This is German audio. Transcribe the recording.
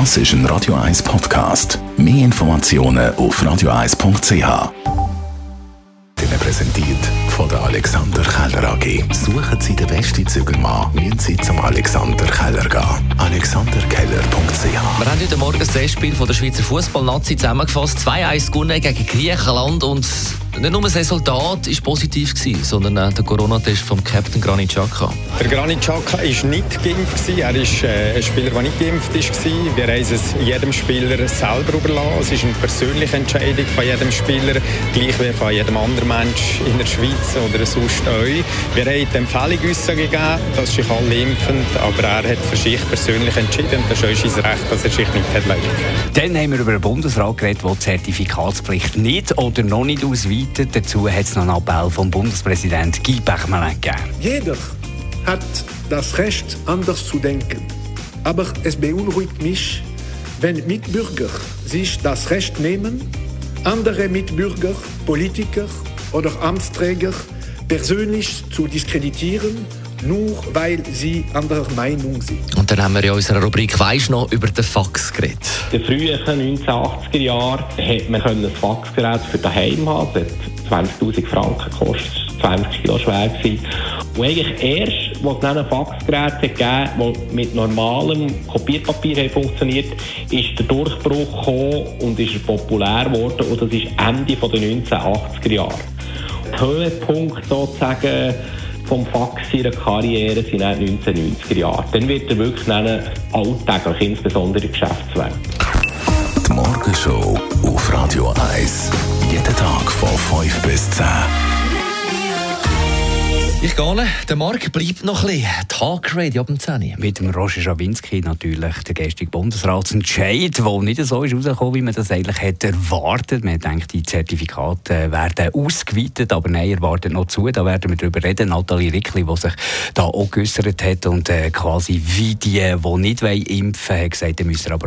Das ist ein Radio 1 Podcast. Mehr Informationen auf radio1.ch. Ihnen präsentiert von der Alexander Keller AG. Suchen Sie den besten Zügelmann, müssen Sie zum Alexander Keller gehen. AlexanderKeller.ch Wir haben heute Morgen das Testspiel von der Schweizer Fußballnazi zusammengefasst. 2-1 gewonnen gegen Griechenland und nicht nur das Resultat war positiv, gewesen, sondern auch der Corona-Test vom Captain Granit Xhaka. Der Granit Xhaka war nicht geimpft. Gewesen. Er ist äh, ein Spieler, der nicht geimpft war. Wir haben es jedem Spieler selber überlassen. Es ist eine persönliche Entscheidung von jedem Spieler, gleich wie von jedem anderen Mensch in der Schweiz oder sonst euch. Wir haben die Empfehlung gegeben, dass sich alle impfen, aber er hat für sich persönlich entschieden. Das ist sein Recht, dass er sich nicht hat impfen Dann haben wir über einen Bundesrat geredet, der die Zertifikatspflicht nicht oder noch nicht ausweitet weiter. Dazu hat es noch einen Appell vom Bundespräsident Guy gegeben. Jeder hat das Recht, anders zu denken. Aber es beunruhigt mich, wenn Mitbürger sich das Recht nehmen, andere Mitbürger, Politiker oder Amtsträger persönlich zu diskreditieren nur weil sie anderer Meinung sind. Und dann haben wir in unserer Rubrik «Weisst noch» über den Fax geredet. In den frühen 1980er Jahren konnte man ein Faxgerät für daheim haben. Das hat 20'000 Franken gekostet, 20 Kilo schwer gewesen. Und eigentlich erst, als es dann ein Faxgerät gegeben das mit normalem Kopierpapier funktioniert, ist der Durchbruch gekommen und ist populär geworden. Und das ist Ende der 1980er Jahre. Der Höhepunkt sozusagen vom Fax ihrer Karriere sind in den 1990er Jahren. Dann wird er wirklich alltäglich, insbesondere in Geschäftswelt. Morgenshow auf Radio 1. Jeden Tag von 5 bis 10. Ich gehe. Der Markt bleibt noch ein bisschen. Talk Radio ab dem 10. Mit dem Roger Schawinski natürlich, der gestrige Bundesratsentscheid, der nicht so ist rausgekommen, wie man das eigentlich hätte erwartet. Man denkt, die Zertifikate werden ausgeweitet, aber nein, er wartet noch zu. Da werden wir darüber reden. Nathalie Rickli, die sich da auch geäussert hat und äh, quasi wie die, die nicht impfen wollen, hat gesagt, die müssen aber...